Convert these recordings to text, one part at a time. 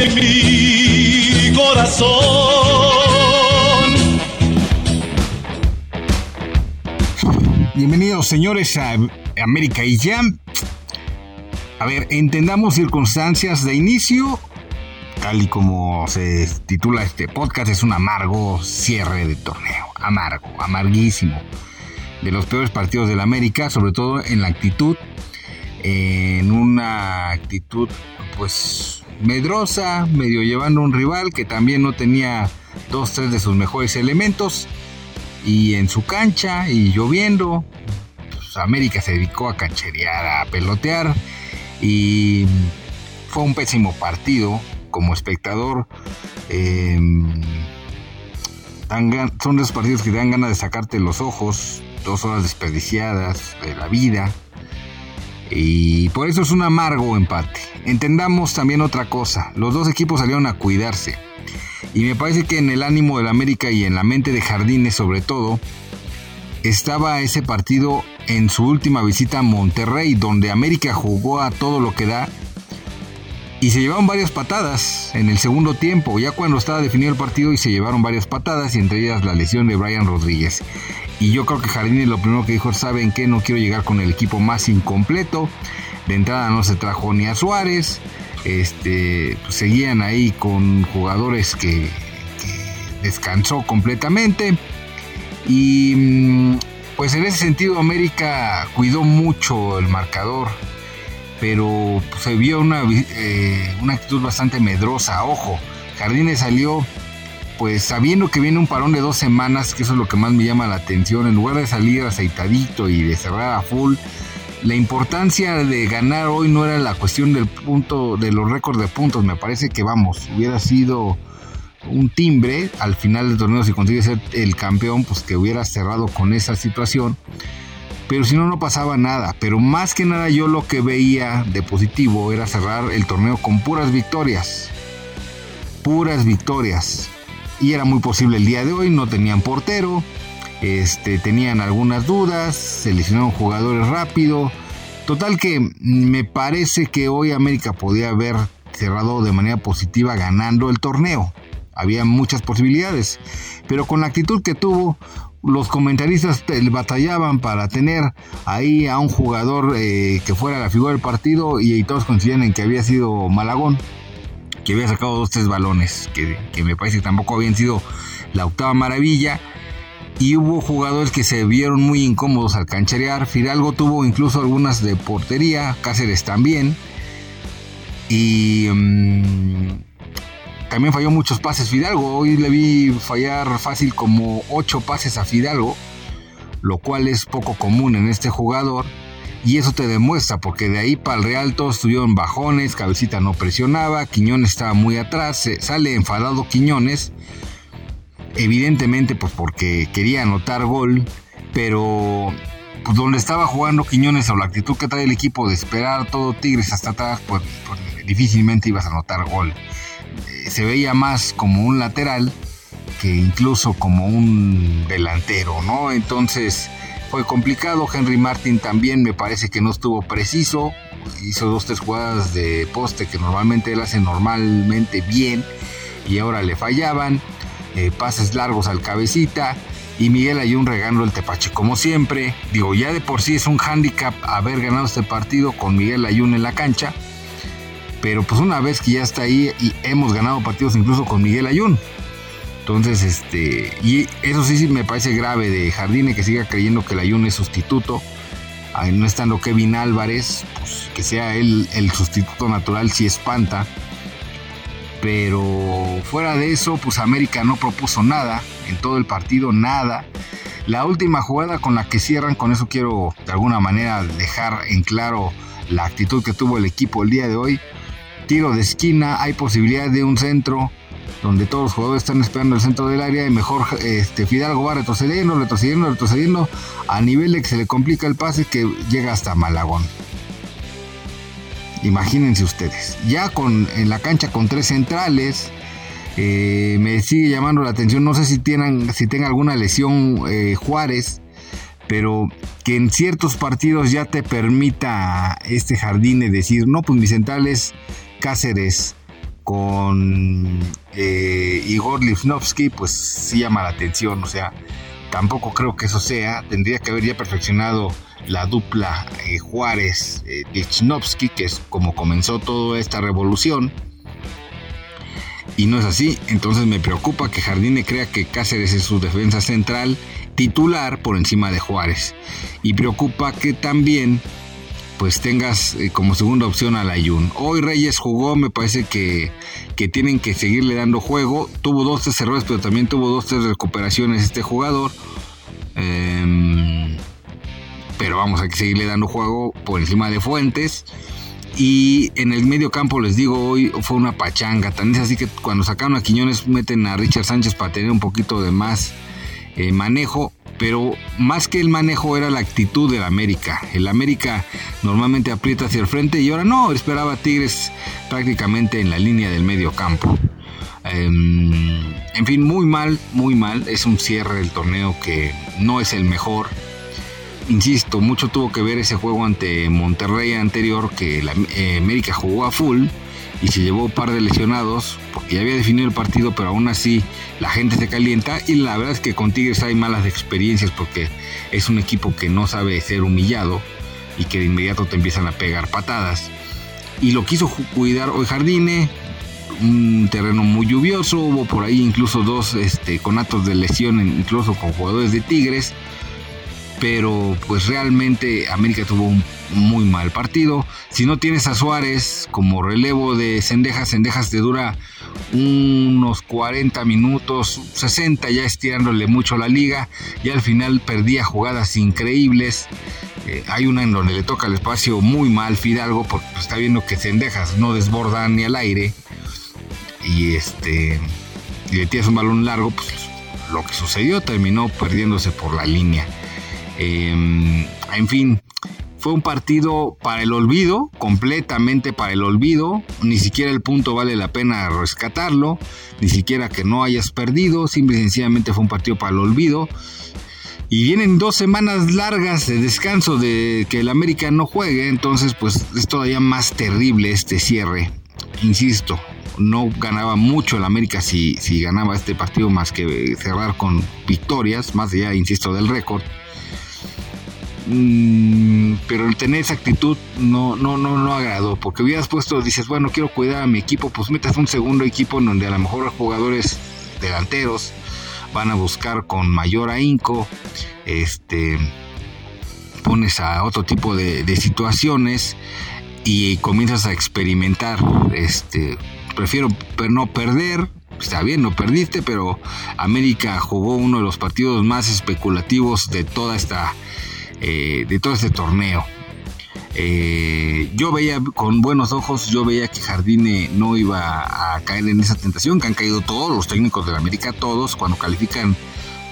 en mi corazón. Bienvenidos señores a América y Jam. A ver, entendamos circunstancias de inicio. Tal y como se titula este podcast, es un amargo cierre de torneo. Amargo, amarguísimo. De los peores partidos del América, sobre todo en la actitud. En una actitud, pues, medrosa, medio llevando un rival que también no tenía dos, tres de sus mejores elementos. Y en su cancha, y lloviendo, pues, América se dedicó a cancherear, a pelotear y fue un pésimo partido como espectador. Em, son esos partidos que te dan ganas de sacarte los ojos, dos horas desperdiciadas de la vida. Y por eso es un amargo empate. Entendamos también otra cosa, los dos equipos salieron a cuidarse. Y me parece que en el ánimo del América y en la mente de Jardines sobre todo, estaba ese partido en su última visita a Monterrey, donde América jugó a todo lo que da y se llevaron varias patadas en el segundo tiempo, ya cuando estaba definido el partido y se llevaron varias patadas y entre ellas la lesión de Brian Rodríguez. Y yo creo que Jardines lo primero que dijo, ¿saben qué? No quiero llegar con el equipo más incompleto. De entrada no se trajo ni a Suárez. Este, pues, seguían ahí con jugadores que, que descansó completamente. Y mm, pues en ese sentido América cuidó mucho el marcador, pero pues, se vio una, eh, una actitud bastante medrosa. Ojo, Jardines salió pues sabiendo que viene un parón de dos semanas, que eso es lo que más me llama la atención, en lugar de salir aceitadito y de cerrar a full, la importancia de ganar hoy no era la cuestión del punto, de los récords de puntos, me parece que vamos, hubiera sido un timbre al final del torneo si consigue ser el campeón, pues que hubiera cerrado con esa situación. Pero si no, no pasaba nada. Pero más que nada yo lo que veía de positivo era cerrar el torneo con puras victorias. Puras victorias. Y era muy posible el día de hoy, no tenían portero, este, tenían algunas dudas, seleccionaron jugadores rápido. Total que me parece que hoy América podía haber cerrado de manera positiva ganando el torneo había muchas posibilidades. Pero con la actitud que tuvo, los comentaristas batallaban para tener ahí a un jugador eh, que fuera la figura del partido y, todos coincidían en que había sido Malagón, que había sacado dos, tres balones, que, que me parece que tampoco habían sido la octava maravilla. Y hubo jugadores que se vieron muy incómodos al cancherear. Fidalgo tuvo incluso algunas de portería, Cáceres también. Y mm, también falló muchos pases Fidalgo. Hoy le vi fallar fácil como 8 pases a Fidalgo, lo cual es poco común en este jugador. Y eso te demuestra, porque de ahí para el Real todos tuvieron bajones, Cabecita no presionaba, Quiñones estaba muy atrás, sale enfadado Quiñones, evidentemente pues porque quería anotar gol, pero pues, donde estaba jugando Quiñones o la actitud que trae el equipo de esperar todo Tigres hasta atrás, pues, pues difícilmente ibas a anotar gol se veía más como un lateral que incluso como un delantero, ¿no? Entonces fue complicado. Henry Martin también me parece que no estuvo preciso. Hizo dos, tres jugadas de poste que normalmente él hace normalmente bien y ahora le fallaban. Eh, pases largos al cabecita. Y Miguel Ayun regando el tepache como siempre. Digo, ya de por sí es un hándicap haber ganado este partido con Miguel Ayun en la cancha pero pues una vez que ya está ahí y hemos ganado partidos incluso con Miguel Ayun. Entonces, este, y eso sí, sí me parece grave de Jardine que siga creyendo que el Ayun es sustituto. no estando Kevin Álvarez, pues que sea él el sustituto natural si espanta. Pero fuera de eso, pues América no propuso nada en todo el partido, nada. La última jugada con la que cierran, con eso quiero de alguna manera dejar en claro la actitud que tuvo el equipo el día de hoy tiro de esquina, hay posibilidad de un centro donde todos los jugadores están esperando el centro del área y mejor este, Fidalgo va retrocediendo, retrocediendo, retrocediendo a nivel de que se le complica el pase que llega hasta Malagón. Imagínense ustedes, ya con, en la cancha con tres centrales, eh, me sigue llamando la atención, no sé si, tienen, si tenga alguna lesión eh, Juárez, pero que en ciertos partidos ya te permita este jardín decir, no, pues mis centrales Cáceres con eh, Igor Lifnovsky, pues sí llama la atención. O sea, tampoco creo que eso sea. Tendría que haber ya perfeccionado la dupla eh, Juárez eh, que es como comenzó toda esta revolución. Y no es así, entonces me preocupa que Jardine crea que Cáceres es su defensa central titular por encima de Juárez. Y preocupa que también pues tengas eh, como segunda opción al Ayun. Hoy Reyes jugó, me parece que, que tienen que seguirle dando juego. Tuvo dos, tres errores, pero también tuvo dos, tres recuperaciones este jugador. Em, pero vamos, hay que seguirle dando juego por encima de Fuentes. Y en el medio campo, les digo, hoy fue una pachanga. Tan es así que cuando sacaron a Quiñones, meten a Richard Sánchez para tener un poquito de más eh, manejo pero más que el manejo era la actitud del América. El América normalmente aprieta hacia el frente y ahora no, esperaba Tigres prácticamente en la línea del medio campo. Em, en fin, muy mal, muy mal. Es un cierre del torneo que no es el mejor. Insisto, mucho tuvo que ver ese juego ante Monterrey anterior que eh, América jugó a full y se llevó un par de lesionados porque ya había definido el partido, pero aún así la gente se calienta y la verdad es que con Tigres hay malas experiencias porque es un equipo que no sabe ser humillado y que de inmediato te empiezan a pegar patadas. Y lo quiso cuidar hoy Jardine, un terreno muy lluvioso, hubo por ahí incluso dos este, conatos de lesión, incluso con jugadores de Tigres pero pues realmente América tuvo un muy mal partido. Si no tienes a Suárez como relevo de Cendejas, Cendejas te dura unos 40 minutos, 60 ya estirándole mucho la liga y al final perdía jugadas increíbles. Eh, hay una en donde le toca el espacio muy mal Fidalgo porque pues, está viendo que Cendejas no desborda ni al aire y este y le tiras un balón largo, pues lo que sucedió terminó perdiéndose por la línea. Em, en fin, fue un partido para el olvido, completamente para el olvido. Ni siquiera el punto vale la pena rescatarlo, ni siquiera que no hayas perdido. Simple y sencillamente fue un partido para el olvido. Y vienen dos semanas largas de descanso de que el América no juegue, entonces pues es todavía más terrible este cierre. Insisto, no ganaba mucho el América si, si ganaba este partido más que cerrar con victorias, más allá, insisto, del récord. Mm, pero el tener esa actitud no, no, no, no agradó, porque hubieras puesto, dices, bueno, quiero cuidar a mi equipo, pues metas un segundo equipo en donde a lo mejor los jugadores delanteros van a buscar con mayor ahínco, este, pones a otro tipo de, situaciones y comienzas a experimentar, este, prefiero no perder, está bien, no perdiste, pero América jugó uno de los partidos más especulativos de toda esta eh, de todo este torneo. Eh, yo veía con buenos ojos, yo veía que Jardine no iba a caer en esa tentación que han caído todos los técnicos de la América, todos cuando califican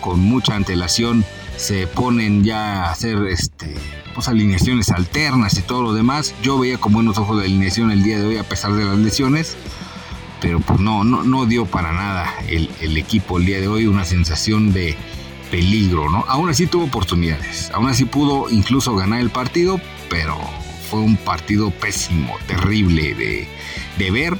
con mucha antelación se ponen ya a hacer este, pues, alineaciones alternas y todo lo demás. Yo veía con buenos ojos la alineación el día de hoy a pesar de las lesiones, pero pues no, no, no dio para nada el, el equipo el día de hoy una sensación de, peligro, ¿no? Aún así tuvo oportunidades, aún así pudo incluso ganar el partido, pero fue un partido pésimo, terrible de, de ver,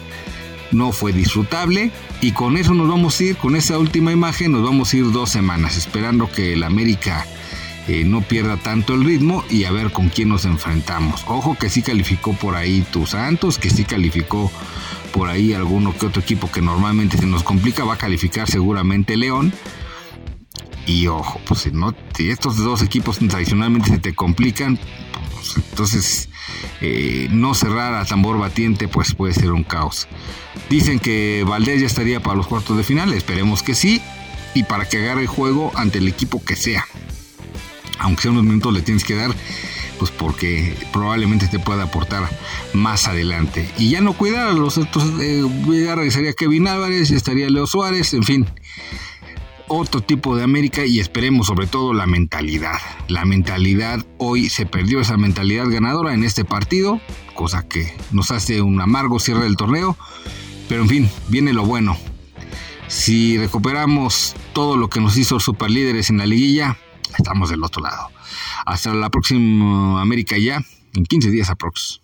no fue disfrutable. Y con eso nos vamos a ir, con esa última imagen nos vamos a ir dos semanas esperando que el América eh, no pierda tanto el ritmo y a ver con quién nos enfrentamos. Ojo que sí calificó por ahí tu Santos, que sí calificó por ahí alguno que otro equipo que normalmente se nos complica, va a calificar seguramente León y ojo, pues si, no, si estos dos equipos tradicionalmente se te complican, pues, entonces eh, no cerrar a tambor batiente pues puede ser un caos. Dicen que Valdés ya estaría para los cuartos de final, esperemos que sí, y para que agarre el juego ante el equipo que sea. Aunque sea unos minutos le tienes que dar, pues porque probablemente te pueda aportar más adelante. Y ya no cuidar a los otros, eh, ya regresaría Kevin Álvarez, estaría Leo Suárez, en fin otro tipo de América y esperemos sobre todo la mentalidad. La mentalidad, hoy se perdió esa mentalidad ganadora en este partido, cosa que nos hace un amargo cierre del torneo, pero en fin, viene lo bueno. Si recuperamos todo lo que nos hizo superlíderes en la liguilla, estamos del otro lado. Hasta la próxima América ya, en 15 días aprox.